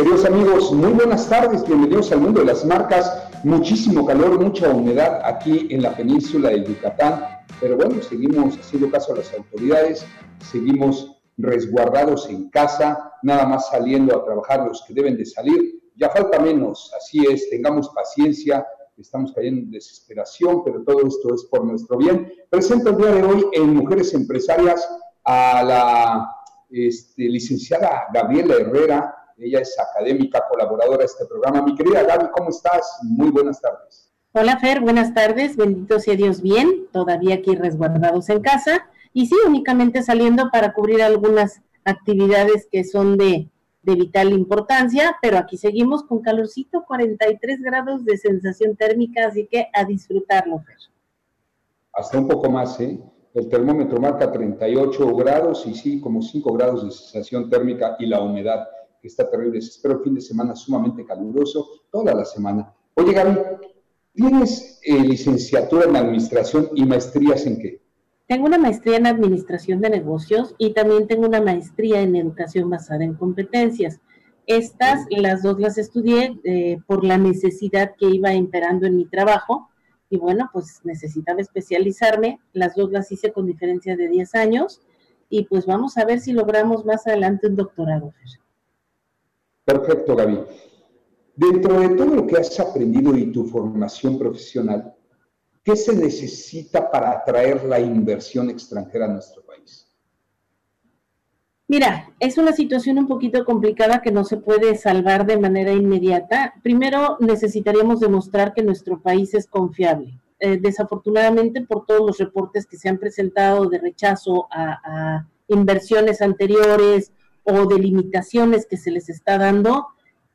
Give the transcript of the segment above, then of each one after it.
Queridos amigos, muy buenas tardes, bienvenidos al mundo de las marcas. Muchísimo calor, mucha humedad aquí en la península de Yucatán, pero bueno, seguimos haciendo caso a las autoridades, seguimos resguardados en casa, nada más saliendo a trabajar los que deben de salir. Ya falta menos, así es, tengamos paciencia, estamos cayendo en desesperación, pero todo esto es por nuestro bien. Presento el día de hoy en Mujeres Empresarias a la este, licenciada Gabriela Herrera, ella es académica, colaboradora de este programa. Mi querida Gaby, ¿cómo estás? Muy buenas tardes. Hola Fer, buenas tardes. Bendito sea Dios bien. Todavía aquí resguardados en casa. Y sí, únicamente saliendo para cubrir algunas actividades que son de, de vital importancia, pero aquí seguimos con calorcito, 43 grados de sensación térmica, así que a disfrutarlo, Fer. Hasta un poco más, ¿eh? El termómetro marca 38 grados y sí, como 5 grados de sensación térmica y la humedad que está terrible. Espero el fin de semana sumamente caluroso, toda la semana. Oye, Gaby, ¿tienes eh, licenciatura en administración y maestrías en qué? Tengo una maestría en administración de negocios y también tengo una maestría en educación basada en competencias. Estas, las dos las estudié eh, por la necesidad que iba imperando en mi trabajo y bueno, pues necesitaba especializarme. Las dos las hice con diferencia de 10 años y pues vamos a ver si logramos más adelante un doctorado. Perfecto, Gaby. Dentro de todo lo que has aprendido y tu formación profesional, ¿qué se necesita para atraer la inversión extranjera a nuestro país? Mira, es una situación un poquito complicada que no se puede salvar de manera inmediata. Primero, necesitaríamos demostrar que nuestro país es confiable. Eh, desafortunadamente, por todos los reportes que se han presentado de rechazo a, a inversiones anteriores o de limitaciones que se les está dando,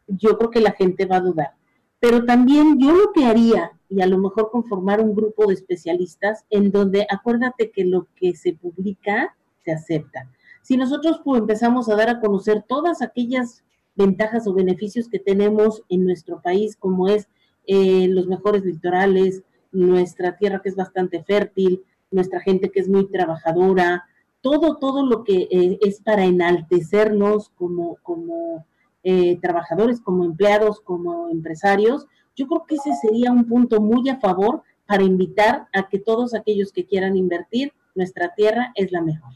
yo creo que la gente va a dudar. Pero también yo lo que haría, y a lo mejor conformar un grupo de especialistas en donde acuérdate que lo que se publica se acepta. Si nosotros pues, empezamos a dar a conocer todas aquellas ventajas o beneficios que tenemos en nuestro país, como es eh, los mejores litorales, nuestra tierra que es bastante fértil, nuestra gente que es muy trabajadora, todo, todo lo que eh, es para enaltecernos como, como eh, trabajadores, como empleados, como empresarios, yo creo que ese sería un punto muy a favor para invitar a que todos aquellos que quieran invertir, nuestra tierra es la mejor.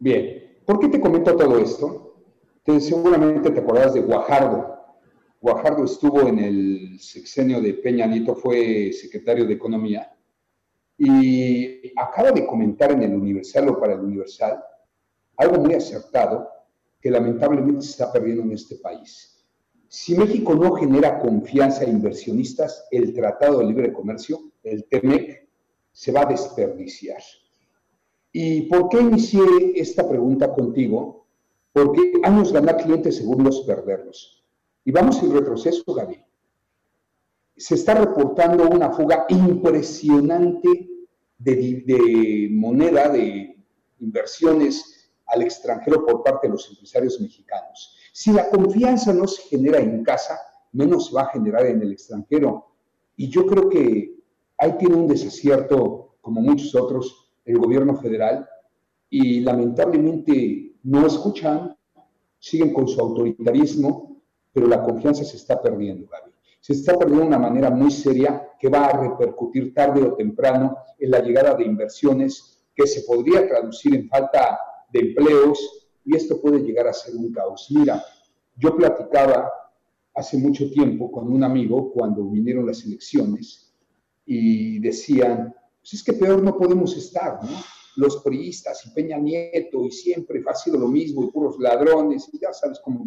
Bien, ¿por qué te comento todo esto? Te, seguramente te acordarás de Guajardo. Guajardo estuvo en el sexenio de Peña Nieto, fue secretario de Economía, y acaba de comentar en el Universal o para el Universal algo muy acertado que lamentablemente se está perdiendo en este país. Si México no genera confianza a inversionistas, el Tratado de Libre Comercio, el TEMEC, se va a desperdiciar. ¿Y por qué inicié esta pregunta contigo? Porque años ganar clientes, segundos perderlos. Y vamos en retroceso, Gaby. Se está reportando una fuga impresionante de, moneda, de inversiones al extranjero por parte de los empresarios mexicanos. Si la confianza no se genera en casa, menos se va a generar en el extranjero. Y yo creo que ahí tiene un desacierto, como muchos otros, el gobierno federal y lamentablemente no escuchan, siguen con su autoritarismo, pero la confianza se está perdiendo, Gaby. Se está perdiendo de una manera muy seria que va a repercutir tarde o temprano en la llegada de inversiones que se podría traducir en falta de empleos y esto puede llegar a ser un caos. Mira, yo platicaba hace mucho tiempo con un amigo cuando vinieron las elecciones y decían, pues es que peor no podemos estar, ¿no? Los priistas y Peña Nieto y siempre ha sido lo mismo y puros ladrones y ya sabes cómo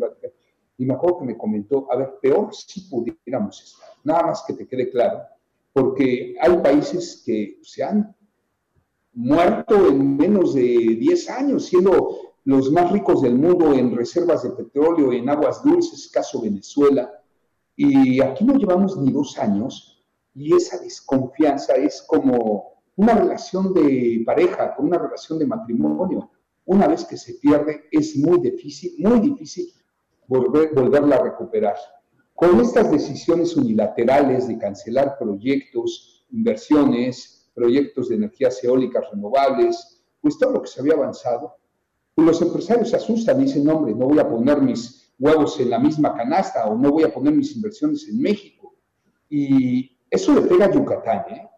Y me acuerdo que me comentó, a ver, peor si pudiéramos estar, nada más que te quede claro, porque hay países que se han muerto en menos de 10 años, siendo los más ricos del mundo en reservas de petróleo, en aguas dulces, caso Venezuela, Y aquí no llevamos ni dos años y esa desconfianza es como una relación de pareja, como una relación de matrimonio. Una vez que se pierde es muy difícil, muy difícil volver, volverla a recuperar. Con estas decisiones unilaterales de cancelar proyectos, inversiones, proyectos de energías eólicas renovables, pues todo lo que se había avanzado, pues los empresarios se asustan y dicen, hombre, no voy a poner mis huevos en la misma canasta o no voy a poner mis inversiones en México. Y eso le pega a Yucatán, ¿eh?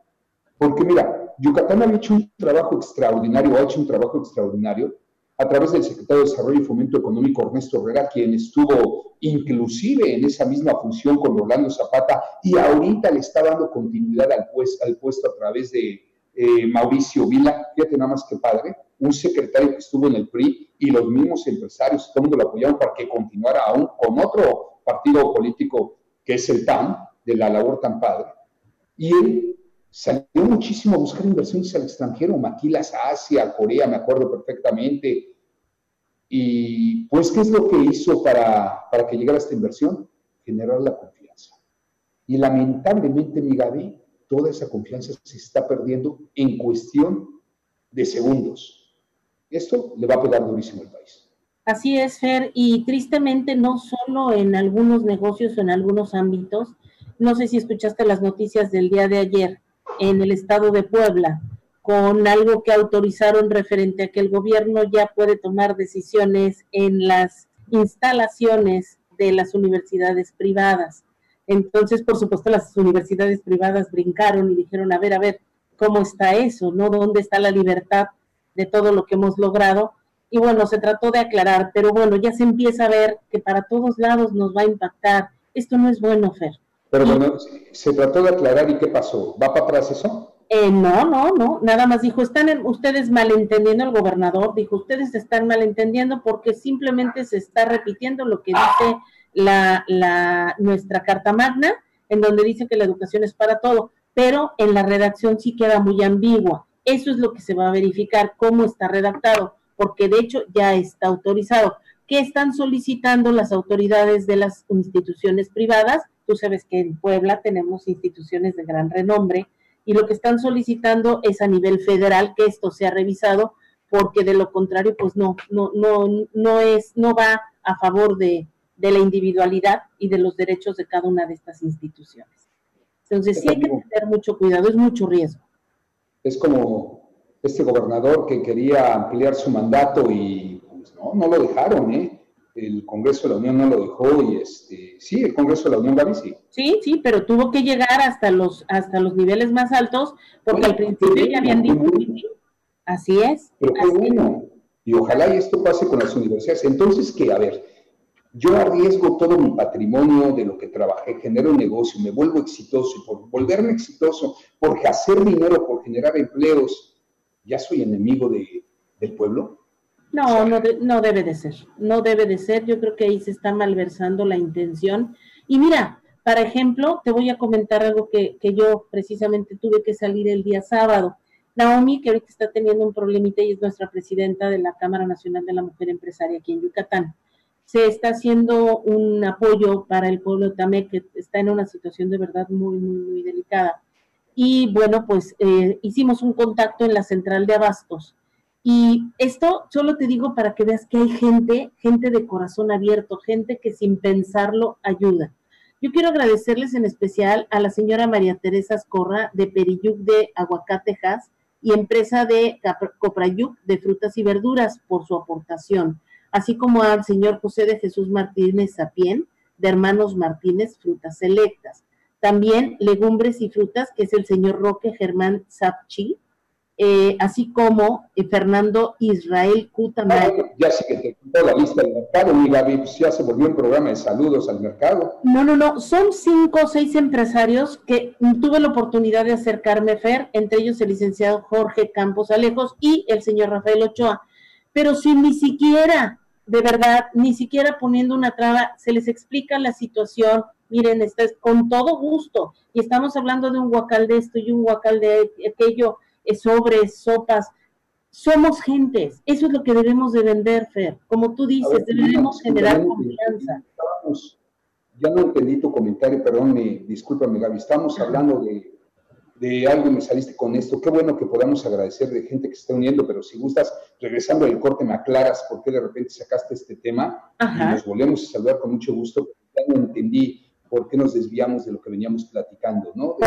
Porque mira, Yucatán ha hecho un trabajo extraordinario, ha hecho un trabajo extraordinario a través del secretario de Desarrollo y Fomento Económico Ernesto Herrera, quien estuvo inclusive en esa misma función con Rolando Zapata y ahorita le está dando continuidad al, puesto, al puesto a través de eh, Mauricio Vila, fíjate nada más que padre, un secretario que estuvo en el PRI y los mismos empresarios, todo el mundo lo apoyaron para que continuara aún con otro partido político que es el PAN, de la labor tan padre. Y él salió muchísimo a buscar inversiones al extranjero, maquilas a Asia, Corea, me acuerdo perfectamente, y pues, ¿qué es lo que hizo para, para que llegara esta inversión? Generar la confianza. Y lamentablemente, mi Gaby, toda esa confianza se está perdiendo en cuestión de segundos. Esto le va a pegar durísimo al país. Así es, Fer, y tristemente no solo en algunos negocios o en algunos ámbitos, no sé si escuchaste las noticias del día de ayer en el estado de Puebla, con algo que autorizaron referente a que el gobierno ya puede tomar decisiones en las instalaciones de las universidades privadas. Entonces, por supuesto, las universidades privadas brincaron y dijeron, a ver, a ver, ¿cómo está eso? ¿No? ¿Dónde está la libertad de todo lo que hemos logrado? Y bueno, se trató de aclarar, pero bueno, ya se empieza a ver que para todos lados nos va a impactar. Esto no es bueno, Fer. Pero bueno, se trató de aclarar y ¿qué pasó? ¿Va para atrás eso? Eh, no, no, no, nada más dijo, están ustedes malentendiendo el gobernador, dijo, ustedes están malentendiendo porque simplemente se está repitiendo lo que dice la, la, nuestra Carta Magna, en donde dice que la educación es para todo, pero en la redacción sí queda muy ambigua. Eso es lo que se va a verificar, cómo está redactado, porque de hecho ya está autorizado. ¿Qué están solicitando las autoridades de las instituciones privadas? Tú sabes que en Puebla tenemos instituciones de gran renombre, y lo que están solicitando es a nivel federal que esto sea revisado porque de lo contrario pues no no no no es no va a favor de, de la individualidad y de los derechos de cada una de estas instituciones. Entonces sí hay que tener mucho cuidado, es mucho riesgo. Es como este gobernador que quería ampliar su mandato y pues no, no lo dejaron, ¿eh? El Congreso de la Unión no lo dejó y este, sí, el Congreso de la Unión, Gaby, sí. Sí, sí, pero tuvo que llegar hasta los, hasta los niveles más altos porque al principio ya habían dicho, así es. Pero qué bueno, y ojalá y esto pase con las universidades. Entonces, que, a ver, yo arriesgo todo mi patrimonio de lo que trabajé, genero un negocio, me vuelvo exitoso y por volverme exitoso, por hacer dinero, por generar empleos, ¿ya soy enemigo de, del pueblo? No, no, no debe de ser, no debe de ser. Yo creo que ahí se está malversando la intención. Y mira, para ejemplo, te voy a comentar algo que, que yo precisamente tuve que salir el día sábado. Naomi, que ahorita está teniendo un problemita y es nuestra presidenta de la Cámara Nacional de la Mujer Empresaria aquí en Yucatán. Se está haciendo un apoyo para el pueblo de Tamé, que está en una situación de verdad muy, muy, muy delicada. Y bueno, pues eh, hicimos un contacto en la central de abastos y esto solo te digo para que veas que hay gente, gente de corazón abierto, gente que sin pensarlo ayuda. Yo quiero agradecerles en especial a la señora María Teresa Escorra de Periyuc de Aguacatejas y empresa de Coprayuc de frutas y verduras por su aportación, así como al señor José de Jesús Martínez Sapien de Hermanos Martínez Frutas Selectas. También legumbres y frutas, que es el señor Roque Germán Sapchi, eh, así como eh, Fernando Israel Cutamayo. ya sí que te quitó la lista del mercado, mi Gaby, pues ya se volvió un programa de saludos al mercado. No, no, no, son cinco o seis empresarios que tuve la oportunidad de acercarme, Fer, entre ellos el licenciado Jorge Campos Alejos y el señor Rafael Ochoa, pero sin ni siquiera, de verdad, ni siquiera poniendo una traba, se les explica la situación, miren, está con todo gusto, y estamos hablando de un guacal de esto y un guacal de aquello, sobres, sopas. Somos gentes, eso es lo que debemos de vender, Fer. Como tú dices, debemos generar confianza. ya no entendí tu comentario, perdón, me, discúlpame Gaby, estamos hablando de, de algo y me saliste con esto. Qué bueno que podamos agradecer de gente que se está uniendo, pero si gustas, regresando del corte, me aclaras por qué de repente sacaste este tema y nos volvemos a saludar con mucho gusto. Ya no entendí por qué nos desviamos de lo que veníamos platicando, ¿no?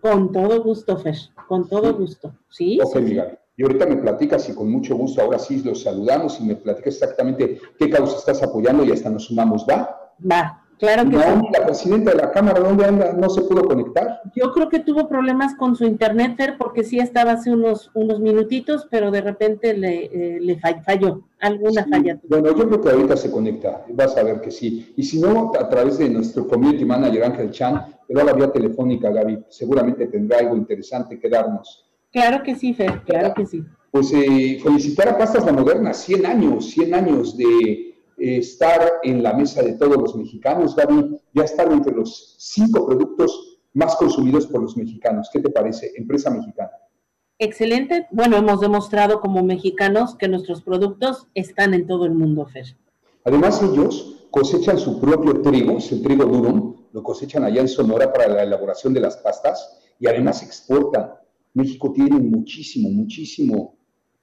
Con, todo gusto, Fer, con todo gusto. Sí. Ok, mi Gaby. Y ahorita me platicas y con mucho gusto, ahora sí los saludamos y me platicas exactamente qué causa estás apoyando y hasta nos sumamos, ¿va? Va, claro que no, la presidenta de la Cámara, ¿dónde anda? ¿No se pudo conectar? Yo creo que tuvo problemas con su internet, Fer, porque sí estaba hace unos, unos minutitos, pero de repente le, eh, le falló, alguna falla. Bueno, yo creo que ahorita se conecta, vas a ver que sí. Y si no, a través de nuestro community manager Ángel Chan, pero a la vía telefónica, Gaby, seguramente tendrá algo interesante que darnos. Claro que sí, Fer, claro que sí. Pues eh, felicitar a Pastas La Moderna, 100 años, 100 años de estar en la mesa de todos los mexicanos, Gaby, ya estar entre los cinco productos más consumidos por los mexicanos. ¿Qué te parece, empresa mexicana? Excelente. Bueno, hemos demostrado como mexicanos que nuestros productos están en todo el mundo, Fer. Además, ellos cosechan su propio trigo, el trigo durum, lo cosechan allá en Sonora para la elaboración de las pastas y además exportan. México tiene muchísimo, muchísimo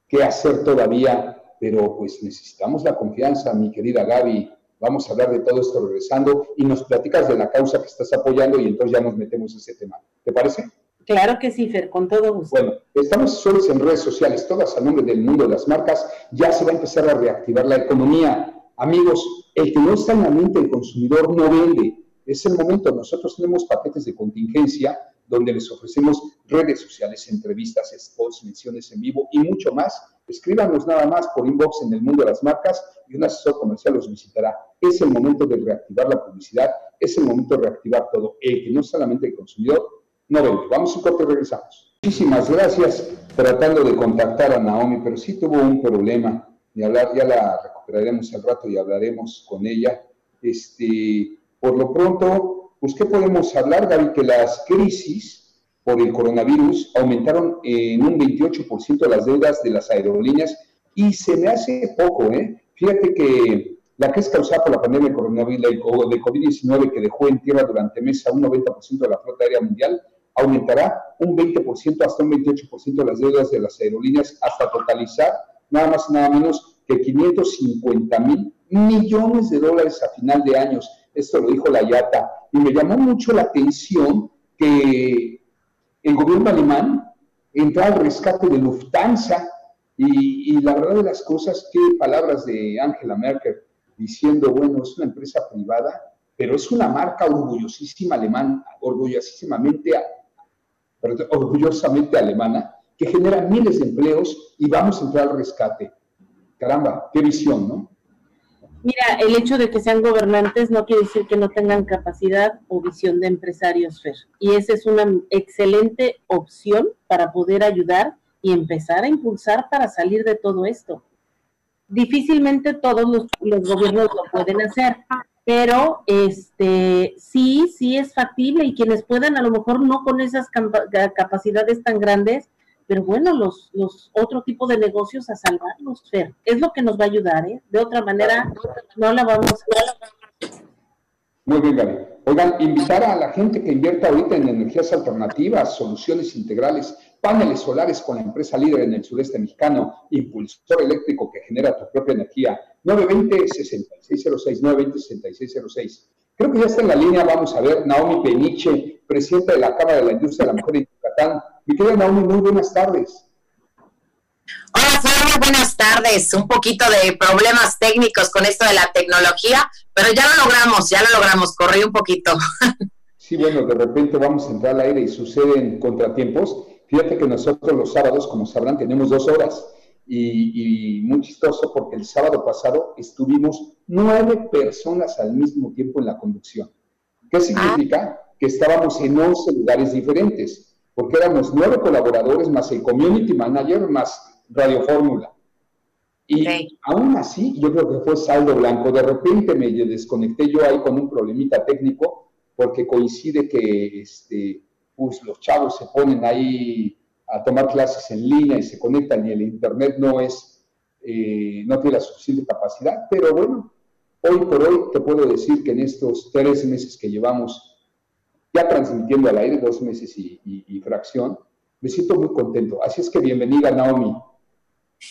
que hacer todavía, pero pues necesitamos la confianza, mi querida Gaby. Vamos a hablar de todo esto regresando y nos platicas de la causa que estás apoyando y entonces ya nos metemos en ese tema. ¿Te parece? Claro que sí, Fer, con todo gusto. Bueno, estamos solos en redes sociales, todas a nombre del mundo de las marcas. Ya se va a empezar a reactivar la economía. Amigos, el que no está en la mente del consumidor no vende. Es el momento. Nosotros tenemos paquetes de contingencia donde les ofrecemos redes sociales, entrevistas, spots, menciones en vivo y mucho más. Escríbanos nada más por inbox en el mundo de las marcas y un asesor comercial los visitará. Es el momento de reactivar la publicidad, es el momento de reactivar todo. El que no solamente el consumidor, no vende. Vamos un corte y regresamos. Muchísimas gracias tratando de contactar a Naomi, pero sí tuvo un problema. Y hablar, ya la recuperaremos al rato y hablaremos con ella. Este, por lo pronto, pues, ¿qué podemos hablar, Gaby? Que las crisis por el coronavirus aumentaron en un 28% las deudas de las aerolíneas y se me hace poco, ¿eh? Fíjate que la que es causada por la pandemia de coronavirus de COVID-19 que dejó en tierra durante meses a un 90% de la flota aérea mundial, aumentará un 20% hasta un 28% las deudas de las aerolíneas hasta totalizar nada más y nada menos que 550 mil millones de dólares a final de años. Esto lo dijo la IATA y me llamó mucho la atención que el gobierno alemán entró al rescate de Lufthansa y, la verdad de las cosas, qué palabras de Angela Merkel diciendo, bueno, es una empresa privada, pero es una marca orgullosísima alemana, orgullosísimamente, orgullosamente alemana, que genera miles de empleos y vamos a entrar al rescate. Caramba, qué visión, ¿no? Mira, el hecho de que sean gobernantes no quiere decir que no tengan capacidad o visión de empresarios, Fer. Y esa es una excelente opción para poder ayudar y empezar a impulsar para salir de todo esto. Difícilmente todos los, gobiernos lo pueden hacer, pero este sí, sí es factible y quienes puedan, a lo mejor no con esas capacidades tan grandes, pero bueno, los, los otro tipo de negocios a salvarlos, Fer. Es lo que nos va a ayudar, ¿eh? De otra manera, no la vamos a... Muy bien, Gaby. Oigan, invitar a la gente que invierta ahorita en energías alternativas, soluciones integrales, paneles solares con la empresa líder en el sureste mexicano, impulsor eléctrico que genera tu propia energía, 920-6606, 920-6606. Creo que ya está en la línea, vamos a ver, Naomi Peniche, presidenta de la Cámara de la Industria de la Mujer de Yucatán. Mi querida Naomi, muy buenas tardes. Hola, Flor, buenas tardes. Un poquito de problemas técnicos con esto de la tecnología, pero ya lo logramos, ya lo logramos, corrí un poquito. Sí, bueno, de repente vamos a entrar al aire y suceden contratiempos. Fíjate que nosotros los sábados, como sabrán, tenemos dos horas. Y, y, muy chistoso porque el sábado pasado estuvimos nueve personas al mismo tiempo en la conducción. ¿Qué significa? Que estábamos en once lugares diferentes porque éramos nueve colaboradores más el community manager más Radio Fórmula. Y aún así, yo creo que fue saldo blanco. De repente me desconecté yo ahí con un problemita técnico, porque coincide que este, pues, los chavos se ponen ahí a tomar clases en línea y se conectan y el internet no es, eh, no tiene la suficiente capacidad. Pero bueno, Hoy por hoy te puedo decir que en estos tres meses que llevamos ya transmitiendo al aire, dos meses y, fracción, me siento muy contento. Así es que bienvenida, Naomi.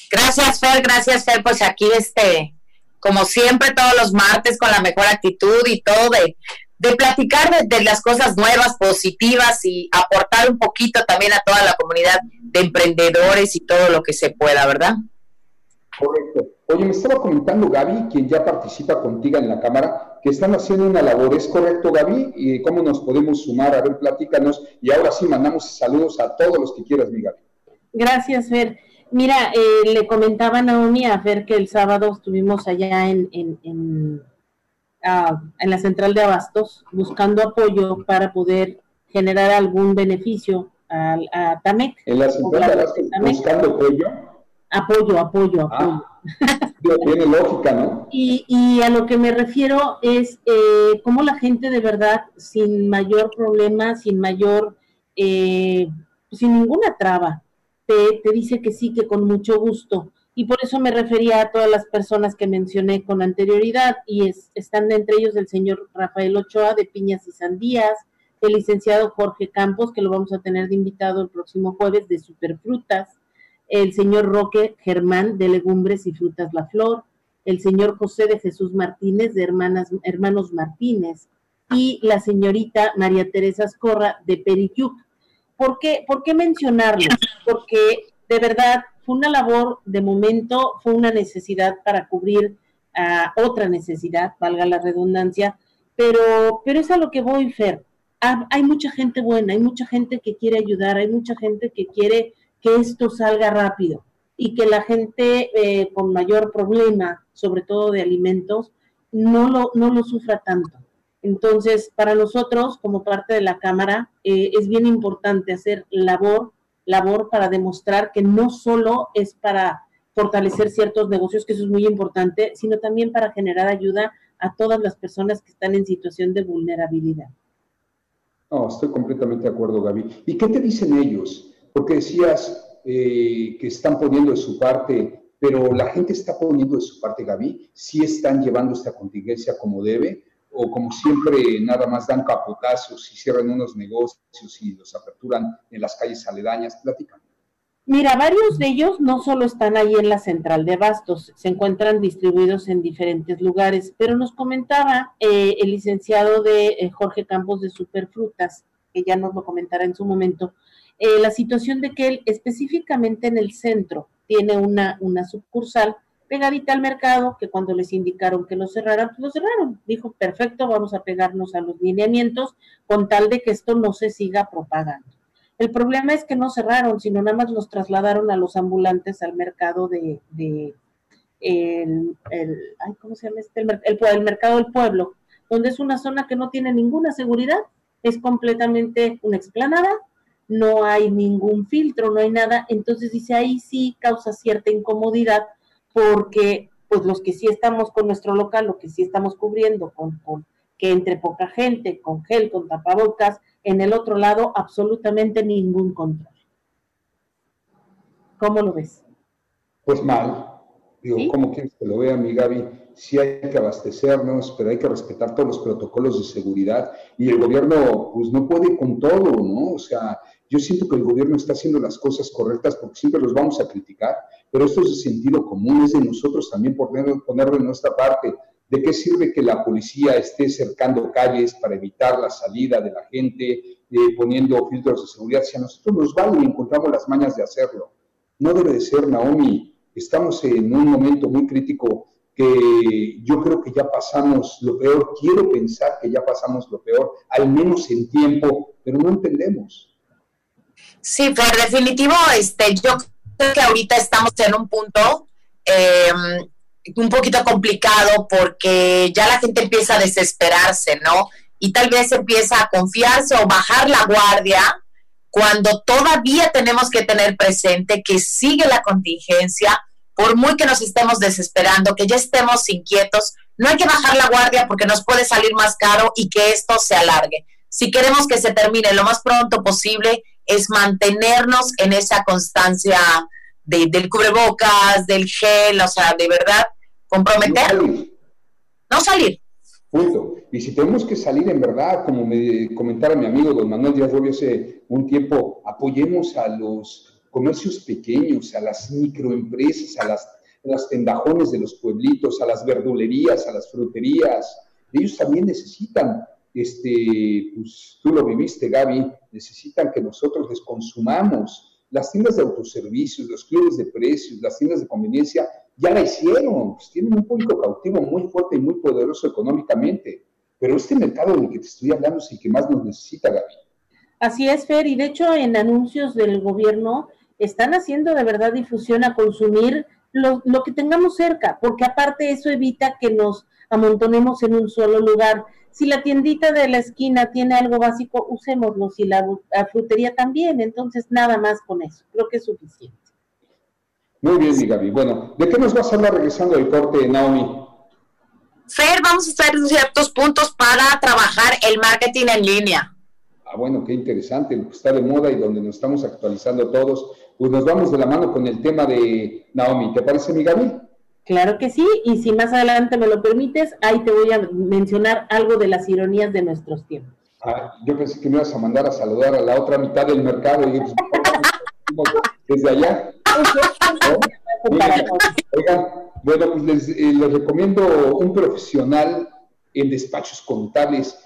Gracias, Fer, gracias, Fer. Pues aquí, este, como siempre, todos los martes con la mejor actitud y todo de, de platicar de, las cosas nuevas, positivas y aportar un poquito también a toda la comunidad de emprendedores y todo lo que se pueda, ¿verdad? Correcto. Oye, me estaba comentando Gaby, quien ya participa contigo en la cámara, que están haciendo una labor. ¿Es correcto, Gaby? ¿Y cómo nos podemos sumar? A ver, platícanos. Y ahora sí, mandamos saludos a todos los que quieras, mi Gaby. Gracias, Fer. Mira, eh, le comentaba a Naomi a Fer que el sábado estuvimos allá en, en, en, ah, en la central de Abastos buscando apoyo para poder generar algún beneficio a, a Tamec. En la central de Abastos buscando apoyo. Apoyo, apoyo, ah. apoyo. tiene lógica, ¿no? Y, y, a lo que me refiero es eh, cómo la gente de verdad, sin mayor problema, sin mayor, eh, sin ninguna traba, te, te dice que sí, que con mucho gusto. Y por eso me refería a todas las personas que mencioné con anterioridad, y es, están entre ellos el señor Rafael Ochoa de Piñas y Sandías, el licenciado Jorge Campos, que lo vamos a tener de invitado el próximo jueves de Superfrutas, el señor Roque Germán de Legumbres y Frutas La Flor, el señor José de Jesús Martínez de Hermanas, Hermanos Martínez y la señorita María Teresa Escorra de Periyuc. ¿Por qué, ¿Por qué mencionarlos? Porque de verdad fue una labor, de momento fue una necesidad para cubrir a otra necesidad, valga la redundancia, pero, pero es a lo que voy, Fer. hay mucha gente buena, hay mucha gente que quiere ayudar, hay mucha gente que quiere que esto salga rápido y que la gente eh, con mayor problema, sobre todo de alimentos, no lo, no lo sufra tanto. Entonces, para nosotros, como parte de la Cámara, eh, es bien importante hacer labor, labor para demostrar que no solo es para fortalecer ciertos negocios, que eso es muy importante, sino también para generar ayuda a todas las personas que están en situación de vulnerabilidad. No, estoy completamente de acuerdo, Gaby. ¿Y qué te dicen ellos? porque decías eh, que están poniendo de su parte, pero la gente está poniendo de su parte, Gaby, si están llevando esta contingencia como debe, o como siempre nada más dan capotazos y cierran unos negocios y los aperturan en las calles aledañas, platican. Mira, varios de ellos no solo están ahí en la central de Bastos, se encuentran distribuidos en diferentes lugares, pero nos comentaba eh, el licenciado de eh, Jorge Campos de Superfrutas, que ya nos lo comentará en su momento, eh, la situación de que él específicamente en el centro tiene una, una sucursal pegadita al mercado, que cuando les indicaron que lo cerraran, pues lo cerraron. Dijo, perfecto, vamos a pegarnos a los lineamientos con tal de que esto no se siga propagando. El problema es que no cerraron, sino nada más los trasladaron a los ambulantes al mercado de, el, el, ay, ¿cómo se llama este? El, el, el mercado del pueblo, donde es una zona que no tiene ninguna seguridad, es completamente una explanada, no hay ningún filtro, no hay nada, entonces dice ahí sí causa cierta incomodidad porque pues los que sí estamos con nuestro local, lo que sí estamos cubriendo con, con que entre poca gente, con gel, con tapabocas, en el otro lado absolutamente ningún control. ¿Cómo lo ves? Pues mal. Digo, ¿cómo quieres que lo vea, mi Gaby? Sí hay que abastecernos, pero hay que respetar todos los protocolos de seguridad y el gobierno pues no puede con todo, ¿no? O sea, yo siento que el gobierno está haciendo las cosas correctas porque siempre los vamos a criticar, pero esto es de sentido común, es de nosotros también poner, ponerlo en nuestra parte. ¿De qué sirve que la policía esté cercando calles para evitar la salida de la gente, eh, poniendo filtros de seguridad? Si a nosotros nos vale y encontramos las mañas de hacerlo. No debe de ser, Naomi. Estamos en un momento muy crítico que yo creo que ya pasamos lo peor. Quiero pensar que ya pasamos lo peor, al menos en tiempo, pero no entendemos. Sí, por definitivo, este, yo creo que ahorita estamos en un punto em, un poquito complicado porque ya la gente empieza a desesperarse, ¿no? Y tal vez empieza a confiarse o bajar la guardia cuando todavía tenemos que tener presente que sigue la contingencia, por muy que nos estemos desesperando, que ya estemos inquietos, no hay que bajar la guardia porque nos puede salir más caro y que esto se alargue. Si queremos que se termine lo más pronto posible, es mantenernos en esa constancia del cubrebocas, del gel, o sea, de verdad, comprometer. no salir. Punto. Y si tenemos que salir en verdad, como me comentaba mi amigo don Manuel Díaz Rubio hace un tiempo, apoyemos a los comercios pequeños, a las microempresas, a las, a las tendajones de los pueblitos, a las verdulerías, a las fruterías. Ellos también necesitan este, pues tú lo viviste, Gaby, necesitan que nosotros les consumamos. Las tiendas de autoservicios, los clubes de precios, las tiendas de conveniencia, ya la hicieron, pues tienen un público cautivo muy fuerte y muy poderoso económicamente. Pero este mercado del que te estoy hablando es el que más nos necesita, Gaby. Así es, Fer, y de hecho en anuncios del gobierno están haciendo de verdad difusión a consumir lo, lo que tengamos cerca, porque aparte eso evita que nos amontonemos en un solo lugar si la tiendita de la esquina tiene algo básico, usémoslo, si la, frutería también, entonces nada más con eso, creo que es suficiente. Muy bien, mi Gaby. Bueno, ¿de qué nos vas a hablar regresando del corte, Naomi? Fer, vamos a hacer ciertos puntos para trabajar el marketing en línea. Ah, bueno, qué interesante, lo que está de moda y donde nos estamos actualizando todos. Pues nos vamos de la mano con el tema de Naomi. ¿Te parece, mi Gaby? Claro que sí, y si más adelante me lo permites, ahí te voy a mencionar algo de las ironías de nuestros tiempos. Ah, yo pensé que me ibas a mandar a saludar a la otra mitad del mercado y pues, desde allá. Oigan, bueno, pues les, eh, les recomiendo un profesional en despachos contables.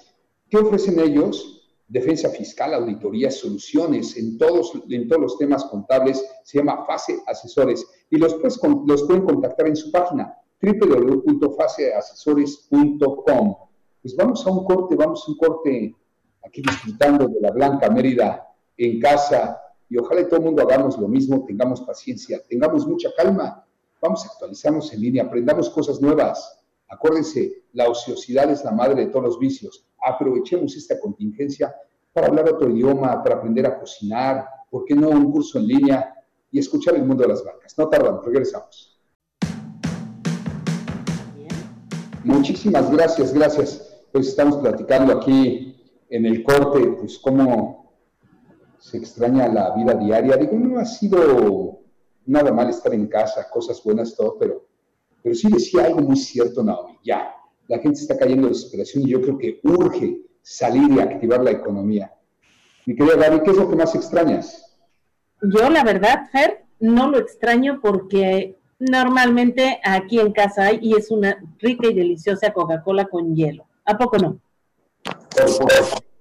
¿Qué ofrecen ellos? Defensa fiscal, auditoría, soluciones en todos, en todos los temas contables, se llama Fase Asesores y los, los pueden contactar en su página www.faseasesores.com. Pues vamos a un corte, vamos a un corte aquí disfrutando de la Blanca Mérida en casa y ojalá todo el mundo hagamos lo mismo, tengamos paciencia, tengamos mucha calma, vamos a actualizarnos en línea, aprendamos cosas nuevas. Acuérdense, la ociosidad es la madre de todos los vicios. Aprovechemos esta contingencia para hablar otro idioma, para aprender a cocinar, ¿por qué no un curso en línea y escuchar el mundo de las marcas? No tardan, regresamos. Muchísimas gracias, gracias. Pues estamos platicando aquí en el corte, pues cómo se extraña la vida diaria. Digo, no ha sido nada mal estar en casa, cosas buenas, todo, pero pero sí decía algo muy cierto, Naomi. Ya, la gente está cayendo de desesperación y yo creo que urge salir y activar la economía. Mi querida Gaby, ¿qué es lo que más extrañas? Yo, la verdad, Fer, no lo extraño porque normalmente aquí en casa hay y es una rica y deliciosa Coca-Cola con hielo. ¿A poco no?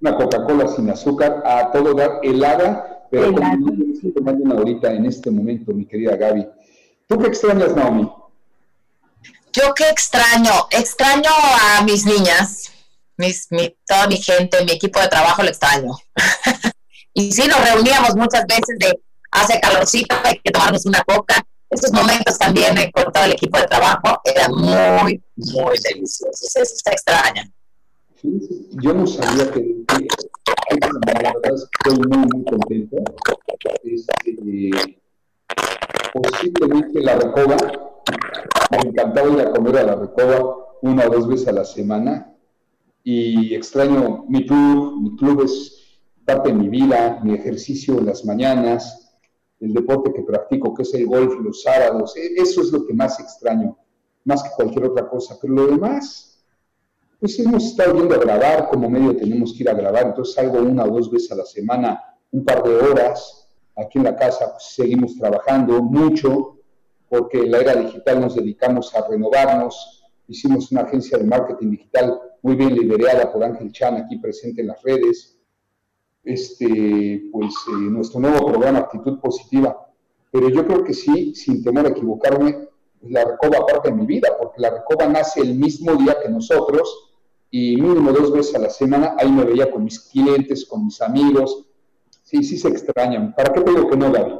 Una Coca-Cola sin azúcar, a todo dar helada, pero helada, tomando una ahorita en este momento, mi querida Gaby. ¿Tú qué extrañas, Naomi? Yo qué extraño, extraño a mis niñas, mis, toda mi gente, mi equipo de trabajo lo extraño. y sí, nos reuníamos muchas veces de hace calorcito, hay que tomarnos una coca. Esos momentos también con todo el equipo de trabajo eran muy, muy deliciosos. Eso está extraño. Yo no sabía que, verdad estoy muy, muy contento. Este, posiblemente la recoba me encantaba ir a comer a la Recoba una o dos veces a la semana. Y extraño mi club, mi club es parte de mi vida, mi ejercicio en las mañanas, el deporte que practico, que es el golf los sábados, e, eso es lo que más extraño, más que cualquier otra cosa, pero lo demás, pues hemos estado viendo a grabar, como medio tenemos que ir a grabar, entonces salgo una o dos veces a la semana, un par de horas, aquí en la casa pues, seguimos trabajando mucho, porque en la era digital nos dedicamos a renovarnos. Hicimos una agencia de marketing digital muy bien liderada por Ángel Chan, aquí presente en las redes. Este, pues eh, nuestro nuevo programa Actitud Positiva. Pero yo creo que sí, sin temor a equivocarme, la Recoba parte de mi vida, porque la Recoba nace el mismo día que nosotros y mínimo dos veces a la semana ahí me veía con mis clientes, con mis amigos. Sí, sí se extrañan. ¿Para qué tengo que no, David?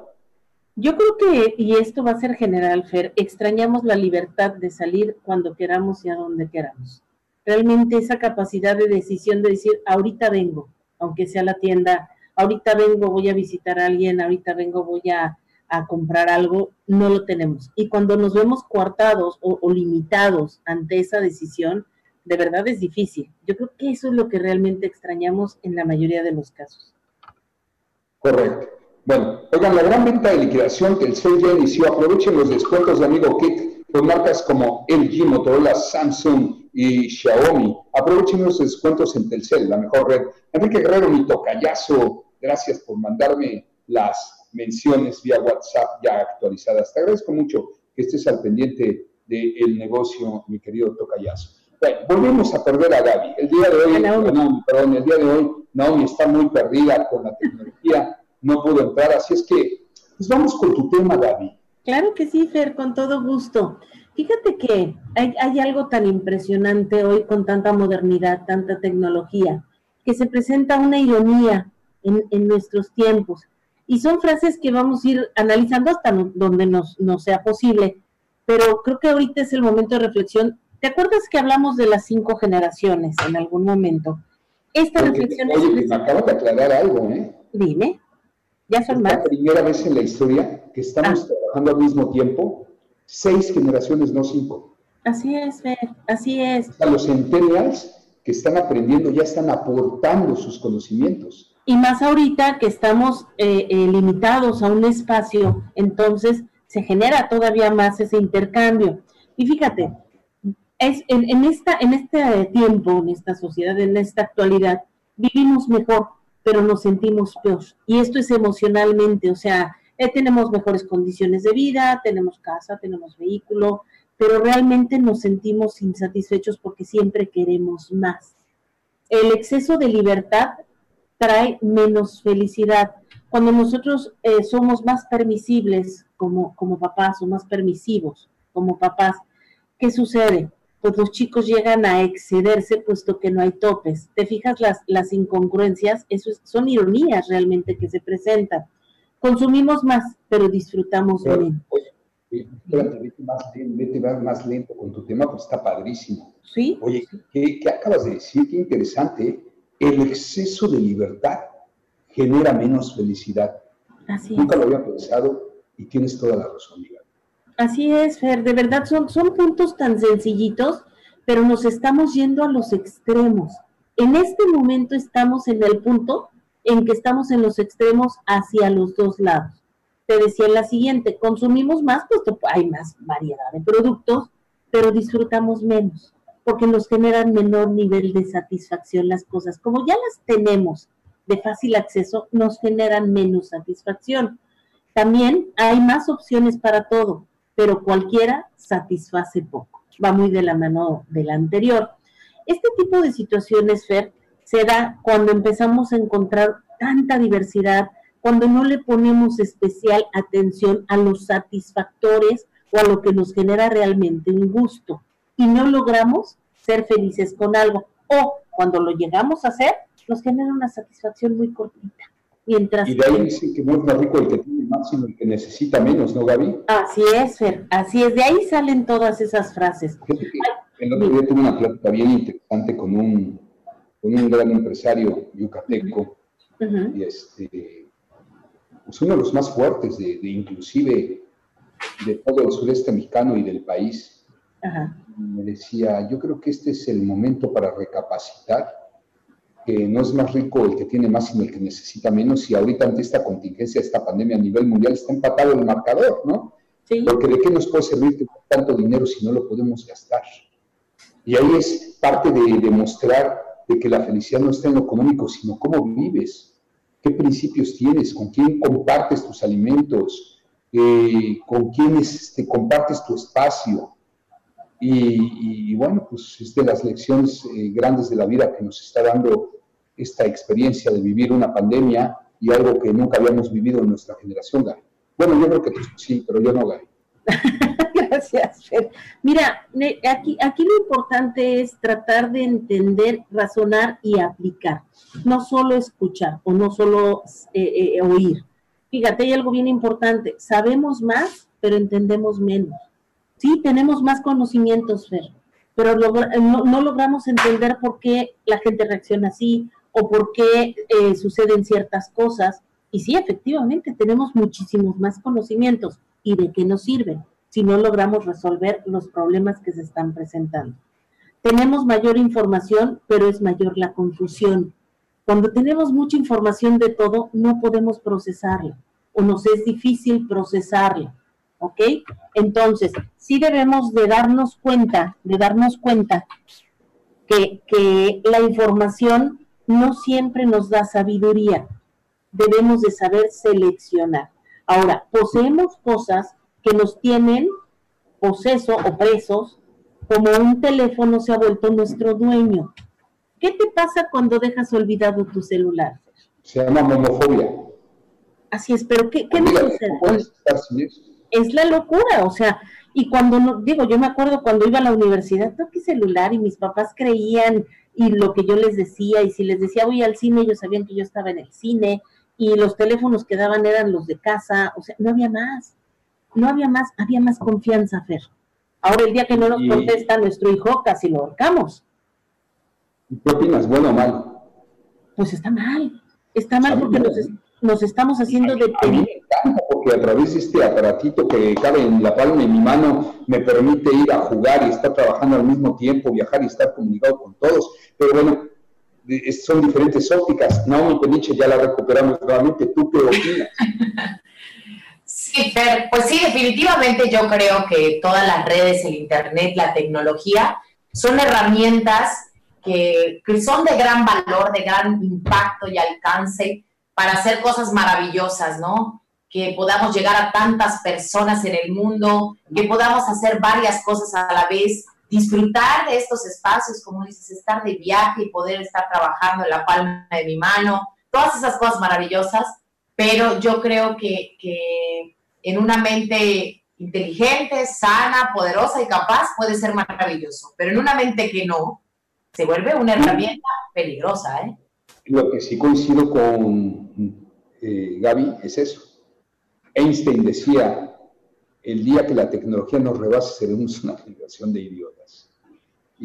Yo creo que, y esto va a ser general, Fer, extrañamos la libertad de salir cuando queramos y a donde queramos. Realmente esa capacidad de decisión de decir, ahorita vengo, aunque sea la tienda, ahorita vengo, voy a visitar a alguien, ahorita vengo, voy a, comprar algo, no lo tenemos. Y cuando nos vemos coartados o, limitados ante esa decisión, de verdad es difícil. Yo creo que eso es lo que realmente extrañamos en la mayoría de los casos. Correcto. Bueno, oigan, la gran venta de liquidación que el CEL ya inició, aprovechen los descuentos de Amigo Kit con marcas como LG, Motorola, Samsung, y Xiaomi. Aprovechen los descuentos en Telcel, la mejor red. Enrique Guerrero, mi tocayazo, gracias por mandarme las menciones vía WhatsApp ya actualizadas. Te agradezco mucho que estés al pendiente del negocio, mi querido tocayazo. Bueno, volvemos a perder a Gaby. El día de hoy, Naomi. perdón, el día de hoy Naomi está muy perdida con la tecnología, no pudo entrar, así es que, pues vamos con tu tema, Gaby. Claro que sí, Fer, con todo gusto. Fíjate que hay, algo tan impresionante hoy con tanta modernidad, tanta tecnología, que se presenta una ironía en, nuestros tiempos. Y son frases que vamos a ir analizando hasta donde nos, sea posible. Pero creo que ahorita es el momento de reflexión. ¿Te acuerdas que hablamos de las cinco generaciones en algún momento? Esta reflexión oye, me acabo de aclarar algo, ¿eh? Dime. Ya son es más. la primera vez en la historia que estamos ah. trabajando al mismo tiempo seis generaciones, no cinco. Así es, Fer, así es. A los centennials que están aprendiendo ya están aportando sus conocimientos. Y más ahorita que estamos eh, eh, limitados a un espacio, entonces se genera todavía más ese intercambio. Y fíjate, es en, esta, en este tiempo, en esta sociedad, en esta actualidad, vivimos mejor, pero nos sentimos peor. Y esto es emocionalmente, o sea, eh, tenemos mejores condiciones de vida, tenemos casa, tenemos vehículo, pero realmente nos sentimos insatisfechos porque siempre queremos más. El exceso de libertad trae menos felicidad. Cuando nosotros eh, somos más permisibles como, como papás o más permisivos como papás, ¿qué sucede? Pues los chicos llegan a excederse puesto que no hay topes. ¿Te fijas las, las incongruencias? Eso son ironías realmente que se presentan consumimos más, pero disfrutamos menos. Oye, vete más, vete más lento con tu tema, pues está padrísimo. Sí. Oye, ¿qué, acabas de decir? Qué interesante. El exceso de libertad genera menos felicidad. Así Nunca lo había pensado y tienes toda la razón, Miguel. Así es, Fer. De verdad, son, son puntos tan sencillitos, pero nos estamos yendo a los extremos. En este momento estamos en el punto en que estamos en los extremos hacia los dos lados. Te decía la siguiente, consumimos más, puesto hay más variedad de productos, pero disfrutamos menos, porque nos generan menor nivel de satisfacción las cosas. Como ya las tenemos de fácil acceso, nos generan menos satisfacción. También hay más opciones para todo, pero cualquiera satisface poco. Va muy de la mano de la anterior. Este tipo de situaciones, Fer, se da cuando empezamos a encontrar tanta diversidad, cuando no le ponemos especial atención a los satisfactores o a lo que nos genera realmente un gusto y no logramos ser felices con algo o cuando lo llegamos a hacer nos genera una satisfacción muy cortita. Mientras y de ahí dicen que no es más rico el que tiene más, sino el que necesita menos, ¿no, Gaby? Así es, Fer, así es. De ahí salen todas esas frases. el otro día tuve una plática bien interesante con un con un gran empresario yucateco, y este, pues uno de los más fuertes de, inclusive de todo el sureste mexicano y del país. Me decía, yo creo que este es el momento para recapacitar, que no es más rico el que tiene más, sino el que necesita menos, y ahorita ante esta contingencia, esta pandemia a nivel mundial, está empatado el marcador, ¿no? Porque de qué nos puede servir tanto dinero si no lo podemos gastar. Y ahí es parte de demostrar de que la felicidad no está en lo económico, sino cómo vives, qué principios tienes, con quién compartes tus alimentos, eh, con quiénes te compartes tu espacio. Y, bueno, pues es de las lecciones eh, grandes de la vida que nos está dando esta experiencia de vivir una pandemia y algo que nunca habíamos vivido en nuestra generación, Gary. Bueno, yo creo que sí, pero yo no, Gary. Gracias, Fer. Mira, aquí, aquí lo importante es tratar de entender, razonar y aplicar, no solo escuchar o no solo eh, eh, oír. Fíjate, hay algo bien importante, sabemos más, pero entendemos menos. Sí, tenemos más conocimientos, Fer, pero no, logramos entender por qué la gente reacciona así o por qué eh, suceden ciertas cosas. Y sí, efectivamente, tenemos muchísimos más conocimientos. ¿Y de qué nos sirven? si no logramos resolver los problemas que se están presentando. Tenemos mayor información, pero es mayor la confusión. Cuando tenemos mucha información de todo, no podemos procesarla o nos es difícil procesarla. ¿Ok? Entonces, sí debemos de darnos cuenta, de darnos cuenta que, que la información no siempre nos da sabiduría. Debemos de saber seleccionar. Ahora, poseemos cosas que nos tienen poseso o presos, como un teléfono se ha vuelto nuestro dueño. ¿Qué te pasa cuando dejas olvidado tu celular? Se llama homofobia. Así es, pero ¿qué, qué nos sucede? Es la locura, o sea, y cuando no, digo, yo me acuerdo cuando iba a la universidad, toqué celular y mis papás creían y lo que yo les decía, y si les decía voy al cine, ellos sabían que yo estaba en el cine, y los teléfonos que daban eran los de casa, o sea, no había más, no había más, había más confianza, Fer. Ahora el día que no nos contesta nuestro hijo, casi lo ahorcamos. ¿Qué opinas, bueno o mal? Pues está mal, está mal porque nos, nos estamos haciendo de porque a través de este aparatito que cabe en la palma de mi mano me permite ir a jugar y estar trabajando al mismo tiempo, viajar y estar comunicado con todos. Pero bueno, son diferentes ópticas. Naomi Peniche ya la recuperamos nuevamente. ¿Tú qué opinas? Sí, pues sí, definitivamente yo creo que todas las redes, el Internet, la tecnología, son herramientas que, que son de gran valor, de gran impacto y alcance para hacer cosas maravillosas, ¿no? Que podamos llegar a tantas personas en el mundo, que podamos hacer varias cosas a la vez, disfrutar de estos espacios, como dices, estar de viaje y poder estar trabajando en la palma de mi mano, todas esas cosas maravillosas, pero yo creo que, que en una mente inteligente, sana, poderosa y capaz puede ser maravilloso, pero en una mente que no, se vuelve una herramienta peligrosa, ¿eh? Lo que sí coincido con eh, Gaby es eso. Einstein decía, el día que la tecnología nos rebase seremos una generación de idiotas.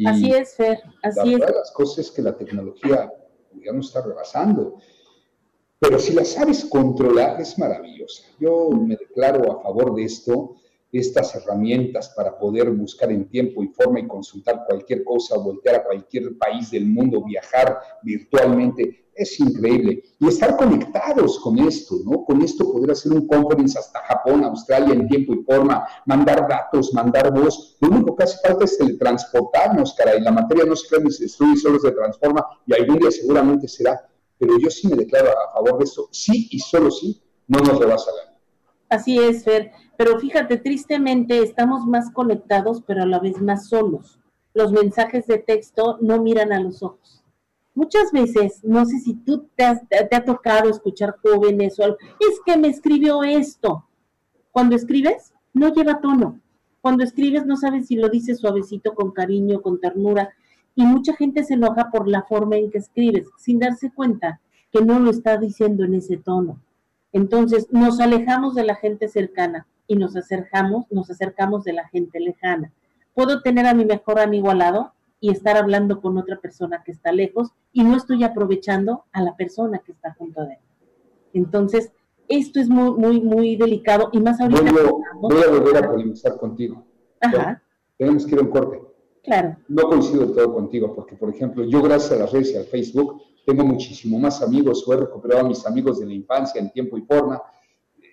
así es, Fer, así la es. las cosas es que la tecnología ya nos está rebasando. Pero si la sabes controlar, es maravillosa. Yo me declaro a favor de esto estas herramientas para poder buscar en tiempo y forma y consultar cualquier cosa, voltear a cualquier país del mundo, viajar virtualmente, es increíble. Y estar conectados con esto, ¿no? Con esto poder hacer un conference hasta Japón, Australia en tiempo y forma, mandar datos, mandar voz. Lo único que hace falta es transportarnos, caray. La materia no se crea ni se destruye, solo se transforma y algún día seguramente será. Pero yo sí me declaro a favor de esto, sí y solo sí, no nos rebasa la Así es, Fer. Pero fíjate, tristemente estamos más conectados, pero a la vez más solos. Los mensajes de texto no miran a los ojos. Muchas veces, no sé si tú te, ha tocado escuchar jóvenes o algo, es que me escribió esto. Cuando escribes, no lleva tono. Cuando escribes, no sabes si lo dices suavecito, con cariño, con ternura. Y mucha gente se enoja por la forma en que escribes, sin darse cuenta que no lo está diciendo en ese tono. Entonces nos alejamos de la gente cercana y nos acercamos, nos acercamos de la gente lejana. Puedo tener a mi mejor amigo al lado y estar hablando con otra persona que está lejos y no estoy aprovechando a la persona que está junto de él. Entonces, esto es muy, muy, muy delicado y más ahorita. Voy, a volver a polemizar contigo. Ajá. Tenemos que ir a un corte. Claro. No coincido todo contigo, porque, por ejemplo, yo gracias a las redes y al Facebook tengo muchísimo más amigos o he recuperado a mis amigos de la infancia en tiempo y forma.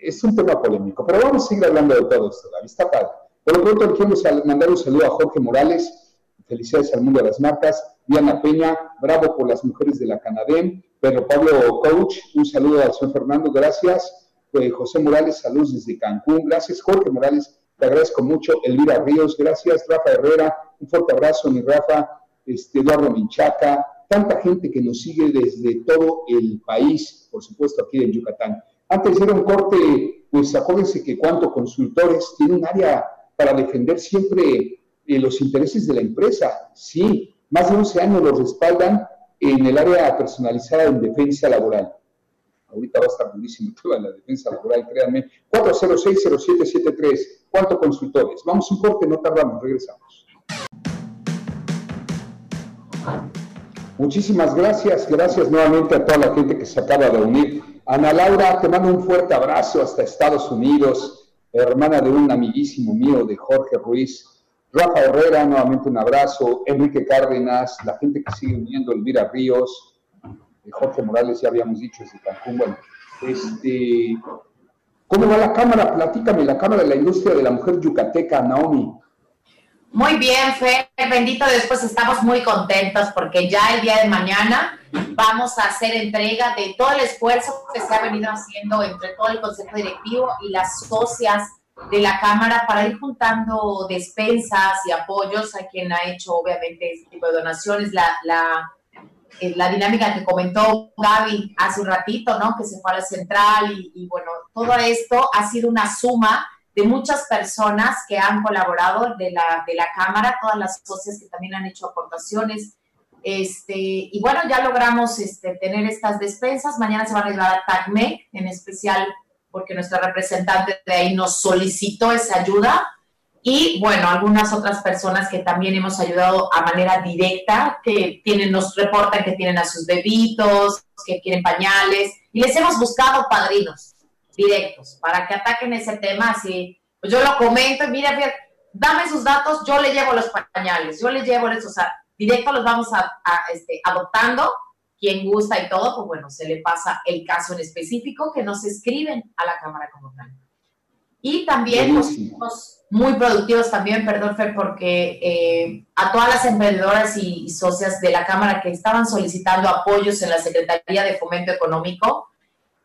Es un tema polémico, pero vamos a seguir hablando de todo esto, David. Está padre. Por lo pronto, quiero mandar un saludo a Jorge Morales. Felicidades al mundo de las marcas. Diana Peña, bravo por las mujeres de la Canadén. Pedro Pablo Coach, un saludo al señor Fernando, gracias. Eh, José Morales, saludos desde Cancún. Gracias, Jorge Morales, te agradezco mucho. Elvira Ríos, gracias. Rafa Herrera, un fuerte abrazo, mi Rafa. Este, Eduardo Minchaca, tanta gente que nos sigue desde todo el país, por supuesto aquí en Yucatán. Antes de ir a un corte, pues acuérdense que Cuanto Consultores tiene un área para defender siempre eh, los intereses de la empresa. Sí, más de 11 años los respaldan en el área personalizada en defensa laboral. Ahorita va a estar durísimo toda la defensa laboral, créanme. 406-0773, Cuanto Consultores. Vamos un corte, no tardamos, regresamos. Muchísimas gracias, gracias nuevamente a toda la gente que se acaba de unir. Ana Laura, te mando un fuerte abrazo hasta Estados Unidos, hermana de un amiguísimo mío, de Jorge Ruiz. Rafa Herrera, nuevamente un abrazo. Enrique Cárdenas, la gente que sigue uniendo, Elvira Ríos, Jorge Morales, ya habíamos dicho desde Cancún. Bueno, este, ¿cómo va la Cámara? Platícame, la Cámara de la Industria de la Mujer Yucateca, Naomi. Muy bien, Fer, bendito después estamos muy contentos porque ya el día de mañana vamos a hacer entrega de todo el esfuerzo que se ha venido haciendo entre todo el Consejo Directivo y las socias de la Cámara para ir juntando despensas y apoyos a quien ha hecho obviamente este tipo de donaciones. La, la, eh, la dinámica que comentó Gaby hace un ratito, ¿no? Que se fue a central y bueno, todo esto ha sido una suma de muchas personas que han colaborado de la, de la Cámara, todas las socias que también han hecho aportaciones. Este, y bueno, ya logramos este, tener estas despensas. Mañana se van a llevar a TACME, en especial porque nuestra representante de ahí nos solicitó esa ayuda. Y bueno, algunas otras personas que también hemos ayudado a manera directa, que tienen, nos reportan que tienen a sus bebitos, que quieren pañales, y les hemos buscado padrinos directos para que ataquen ese tema así. Pues yo lo comento y mira, dame sus datos, yo le llevo los pañales, yo le llevo eso, o sea, directo los vamos a, este, adoptando, quien gusta y todo, pues bueno, se le pasa el caso en específico que nos escriben a la Cámara como tal. Y también muy productivos también, perdón, Fer, porque eh, a todas las emprendedoras y, socias de la Cámara que estaban solicitando apoyos en la Secretaría de Fomento Económico,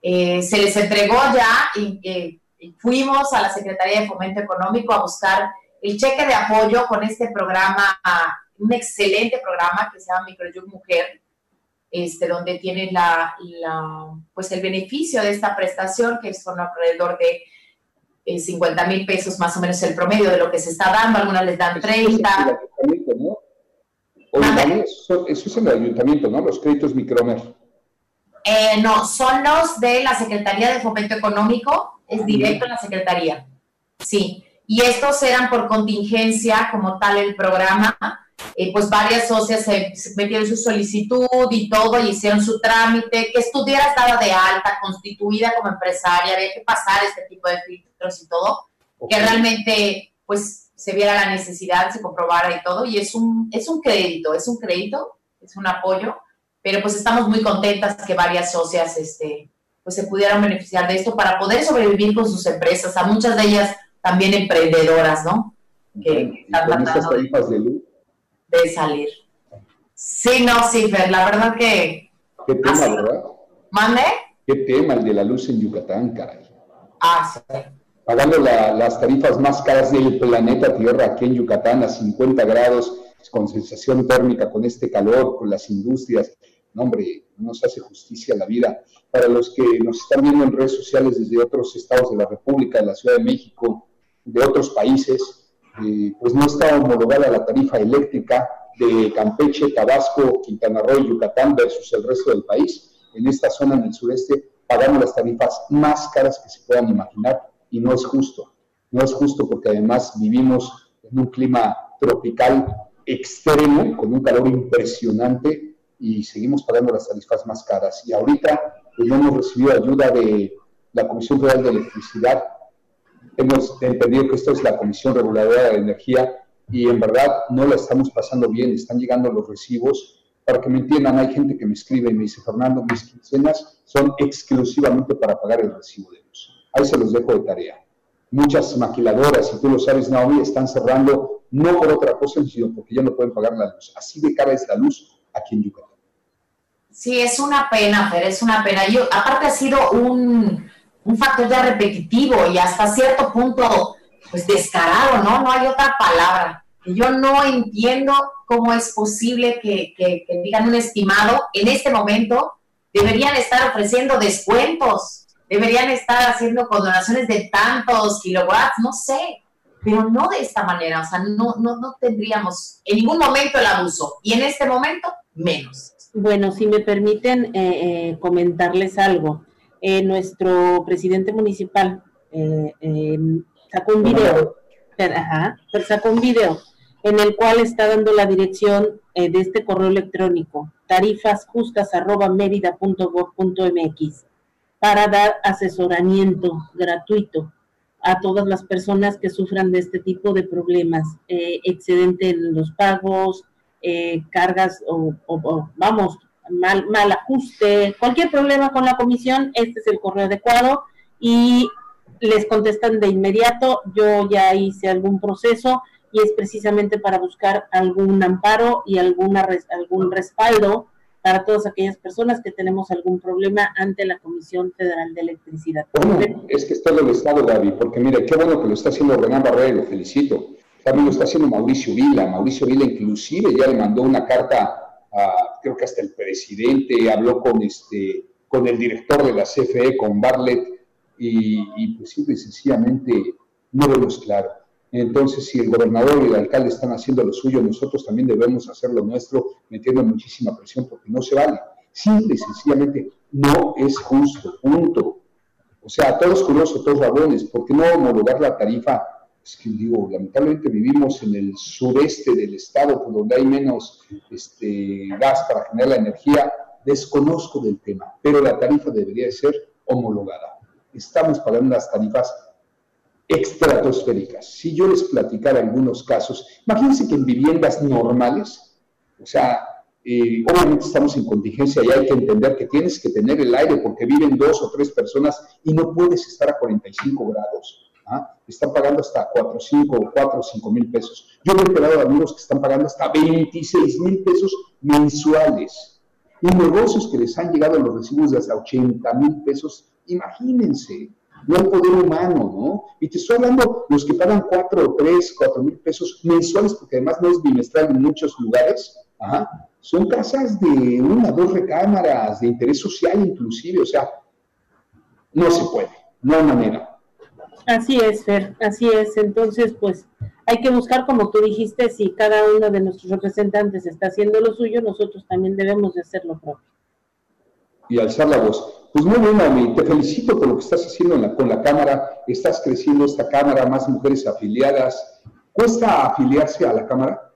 eh, se les entregó ya y, fuimos a la Secretaría de Fomento Económico a buscar el cheque de apoyo con este programa, un excelente programa que se llama Microyug Mujer, este, donde tienen la, pues el beneficio de esta prestación, que son alrededor de 50 eh, mil pesos más o menos el promedio de lo que se está dando, algunas les dan 30. Eso es el ayuntamiento, ¿no? Los créditos micromer. Eh, no, son los de la Secretaría de Fomento Económico, es directo en la Secretaría. Sí, y estos eran por contingencia como tal el programa. Eh, pues varias socias se, metieron su solicitud y todo y hicieron su trámite, que estuviera estaba de alta, constituida como empresaria, había que pasar este tipo de filtros y todo, que realmente pues se viera la necesidad, se comprobara y todo, y es un, es un crédito, es un crédito, es un apoyo pero pues estamos muy contentas que varias socias este, pues se pudieran beneficiar de esto para poder sobrevivir con sus empresas, a muchas de ellas también emprendedoras, ¿no? Que están tratando de, de, salir. Sí, no, sí, Fer, la verdad que... ¿Qué tema, verdad? ¿Mande? ¿Qué tema el de la luz en Yucatán, caray? Ah, sí. Pagando las tarifas más caras del planeta Tierra aquí en Yucatán a 50 grados, con sensación térmica, con este calor, con las industrias, no, hombre, no se hace justicia la vida. Para los que nos están viendo en redes sociales desde otros estados de la República, de la Ciudad de México, de otros países, eh, pues no está homologada la tarifa eléctrica de Campeche, Tabasco, Quintana Roo y Yucatán versus el resto del país. En esta zona, en el sureste, pagamos las tarifas más caras que se puedan imaginar y no es justo. No es justo porque además vivimos en un clima tropical extremo, con un calor impresionante, y seguimos pagando las tarifas más caras. Y ahorita pues, no hemos recibido ayuda de la Comisión Federal de Electricidad. Hemos entendido que esto es la Comisión Reguladora de Energía y en verdad no la estamos pasando bien. Están llegando los recibos. Para que me entiendan, hay gente que me escribe y me dice, Fernando, mis quincenas son exclusivamente para pagar el recibo de luz. Ahí se los dejo de tarea. Muchas maquiladoras, y tú lo sabes, Naomi, están cerrando no por otra cosa, sino porque ya no pueden pagar la luz. Así de cara es la luz aquí en Yucatán. Sí, es una pena, pero es una pena. Yo, aparte ha sido un, factor ya repetitivo y hasta cierto punto, pues descarado, ¿no? No hay otra palabra. Yo no entiendo cómo es posible que, que, digan un estimado en este momento. Deberían estar ofreciendo descuentos, deberían estar haciendo condonaciones de tantos kilowatts, no sé, pero no de esta manera. O sea, no, no, no tendríamos en ningún momento el abuso y en este momento menos. Bueno, si me permiten eh, eh, comentarles algo. Eh, nuestro presidente municipal sacó un video, ajá, sacó un video en el cual está dando la dirección de este correo electrónico, tarifasjustas.mérida.gov.mx, para dar asesoramiento gratuito a todas las personas que sufran de este tipo de problemas, excedente en los pagos, eh, cargas o, vamos, mal, mal ajuste, cualquier problema con la comisión, este es el correo adecuado y les contestan de inmediato. Yo ya hice algún proceso y es precisamente para buscar algún amparo y alguna algún respaldo para todas aquellas personas que tenemos algún problema ante la Comisión Federal de Electricidad. Bueno, es que está el Estado, Gaby, porque mire, qué bueno que lo está haciendo Renan Barrera, lo felicito. También lo está haciendo Mauricio Vila. Mauricio Vila inclusive ya le mandó una carta a, creo que hasta el presidente, habló con, este, con el director de la CFE, con Bartlett, y, y pues simple y sencillamente no vemos claro. Entonces, si el gobernador y el alcalde están haciendo lo suyo, nosotros también debemos hacer lo nuestro, metiendo muchísima presión, porque no se vale. Simple y sencillamente no es justo, punto. O sea, todos curiosos, todos vagones, ¿por qué no homologar la tarifa? Es que digo, lamentablemente vivimos en el sureste del estado, por donde hay menos este, gas para generar la energía. Desconozco del tema, pero la tarifa debería ser homologada. Estamos pagando las tarifas estratosféricas. Si yo les platicara algunos casos, imagínense que en viviendas normales, o sea, eh, obviamente estamos en contingencia y hay que entender que tienes que tener el aire porque viven dos o tres personas y no puedes estar a 45 grados. ¿Ah? Están pagando hasta 4, 5, 4, 5 mil pesos. Yo he enterado de amigos que están pagando hasta 26 mil pesos mensuales. Y negocios que les han llegado los recibos de hasta 80 mil pesos, imagínense no hay poder humano, ¿no? Y te estoy hablando los que pagan cuatro, tres, cuatro mil pesos mensuales, porque además no es bimestral en muchos lugares, son casas de una, dos recámaras, de interés social inclusive, o sea, no se puede, no hay manera. Así es, Fer, así es. Entonces, pues hay que buscar, como tú dijiste, si cada uno de nuestros representantes está haciendo lo suyo, nosotros también debemos de hacer lo propio. Y alzar la voz. Pues muy bien, Naomi, te felicito por lo que estás haciendo con la Cámara, estás creciendo esta Cámara, más mujeres afiliadas. ¿Cuesta afiliarse a la Cámara?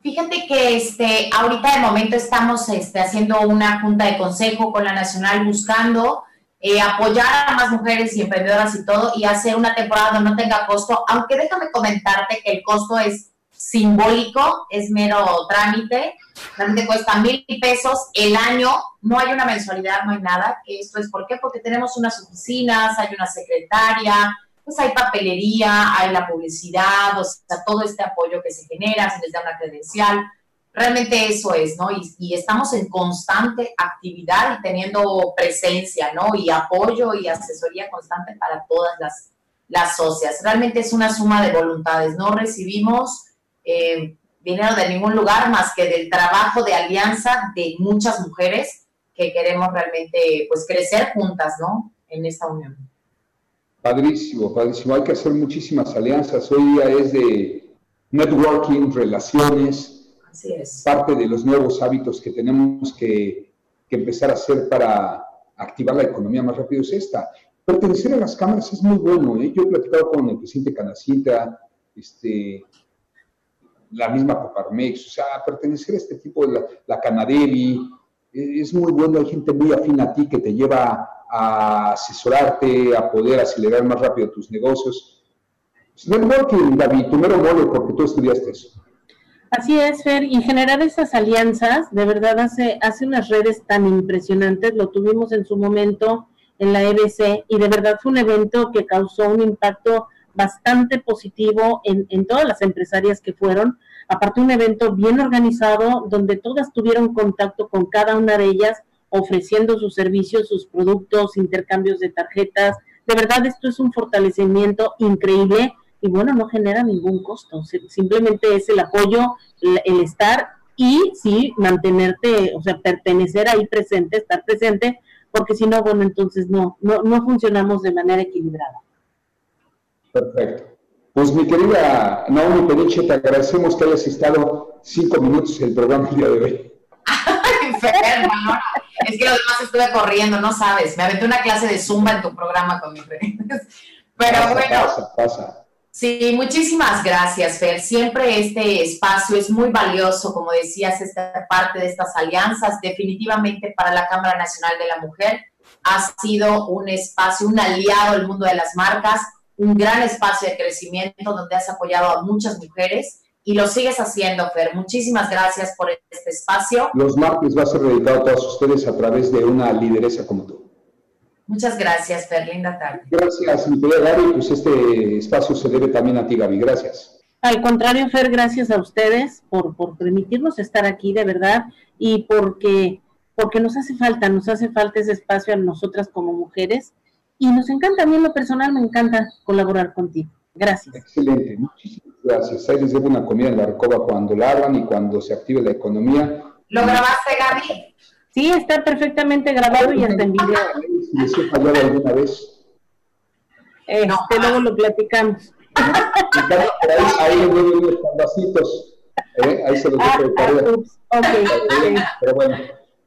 Fíjate que este, ahorita de momento estamos este, haciendo una junta de consejo con la Nacional buscando eh, apoyar a más mujeres y emprendedoras y todo y hacer una temporada donde no tenga costo, aunque déjame comentarte que el costo es simbólico, es mero trámite, realmente cuesta mil pesos el año, no hay una mensualidad, no hay nada, esto es ¿por qué? Porque tenemos unas oficinas, hay una secretaria, pues hay papelería, hay la publicidad, o sea, todo este apoyo que se genera, se les da una credencial, realmente eso es, ¿no? Y, estamos en constante actividad y teniendo presencia, ¿no? Y apoyo y asesoría constante para todas las, las socias. Realmente es una suma de voluntades, no recibimos eh, dinero de ningún lugar más que del trabajo de alianza de muchas mujeres que queremos realmente pues crecer juntas, ¿no? En esta unión. Padrísimo, padrísimo. Hay que hacer muchísimas alianzas. Hoy día es de networking, relaciones. Es. Parte de los nuevos hábitos que tenemos que, empezar a hacer para activar la economía más rápido es esta. Pertenecer a las cámaras es muy bueno. ¿eh? Yo he platicado con el presidente Canacita, este, la misma Coparmex, o sea, pertenecer a este tipo de la, la Canadevi, e, es muy bueno, hay gente muy afín a ti que te lleva a asesorarte, a poder acelerar más rápido tus negocios. Networking, David, tu mero mole, porque tú estudiaste eso. Así es, Fer, y generar esas alianzas, de verdad hace, hace unas redes tan impresionantes, lo tuvimos en su momento en la EBC y de verdad fue un evento que causó un impacto bastante positivo en, en todas las empresarias que fueron. Aparte, un evento bien organizado donde todas tuvieron contacto con cada una de ellas, ofreciendo sus servicios, sus productos, intercambios de tarjetas. De verdad, esto es un fortalecimiento increíble y bueno, no genera ningún costo. Simplemente es el apoyo, el, estar y sí mantenerte, o sea, pertenecer ahí presente, estar presente, porque si no, bueno, entonces no, no, no funcionamos de manera equilibrada. Perfecto. Pues mi querida Naomi Peniche, te agradecemos que hayas estado cinco minutos en el programa el día de hoy. Enferma, ¿no? Es que lo demás estuve corriendo, no sabes. Me aventé una clase de zumba en tu programa con mi Pero bueno. Pasa, pasa. Sí, muchísimas gracias, Fer. Siempre este espacio es muy valioso, como decías, esta parte de estas alianzas. Definitivamente para la Cámara Nacional de la Mujer ha sido un espacio, un aliado al mundo de las marcas un gran espacio de crecimiento donde has apoyado a muchas mujeres y lo sigues haciendo, Fer. Muchísimas gracias por este espacio. Los martes va a ser dedicado a todos ustedes a través de una lideresa como tú. Muchas gracias, Fer. Linda tarde. Gracias, mi querida Gaby. Pues este espacio se debe también a ti, Gaby. Gracias. Al contrario, Fer, gracias a ustedes por, por permitirnos estar aquí, de verdad, y porque, porque nos hace falta, nos hace falta ese espacio a nosotras como mujeres, y nos encanta, a mí en lo personal me encanta colaborar contigo. Gracias. Excelente, muchísimas gracias. Ahí les debo una comida en la recoba cuando la hagan y cuando se active la economía. ¿Lo grabaste, Gaby? Sí, está perfectamente grabado y hasta en video. Si les he fallado alguna vez. Este, luego lo platicamos. Ahí, ahí le unos canvasitos. ¿eh? Ahí se los dejo de Ah, tarea. ah. Pero bueno,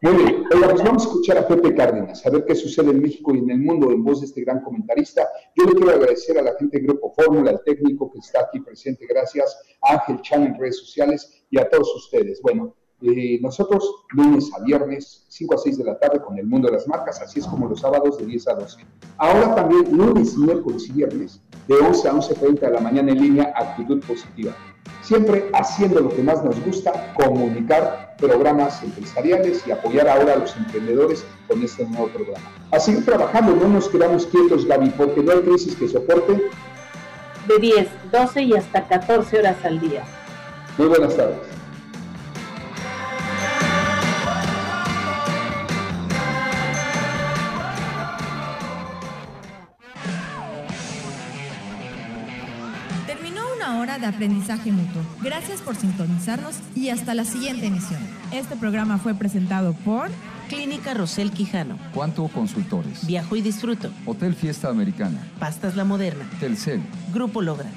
muy bien. Oiga, pues vamos a escuchar a Pepe Cárdenas, a ver qué sucede en México y en el mundo en voz de este gran comentarista. Yo le quiero agradecer a la gente de Grupo Fórmula, al técnico que está aquí presente, gracias, a Ángel Chan en redes sociales y a todos ustedes. Bueno, eh, nosotros lunes a viernes, 5 a 6 de la tarde con el mundo de las marcas, así es como los sábados de 10 a 12. Ahora también lunes, miércoles y viernes, de 11 a 11.30 de la mañana en línea, actitud positiva. Siempre haciendo lo que más nos gusta, comunicar programas empresariales y apoyar ahora a los emprendedores con este nuevo programa. A seguir trabajando, no nos quedamos quietos, Gaby, porque no hay crisis que soporte. De 10, 12 y hasta 14 horas al día. Muy buenas tardes. De aprendizaje mutuo. Gracias por sintonizarnos y hasta la siguiente emisión. Este programa fue presentado por Clínica Rosel Quijano. Cuanto Consultores. Viajo y disfruto. Hotel Fiesta Americana. Pastas La Moderna. Telcel. Grupo Logra.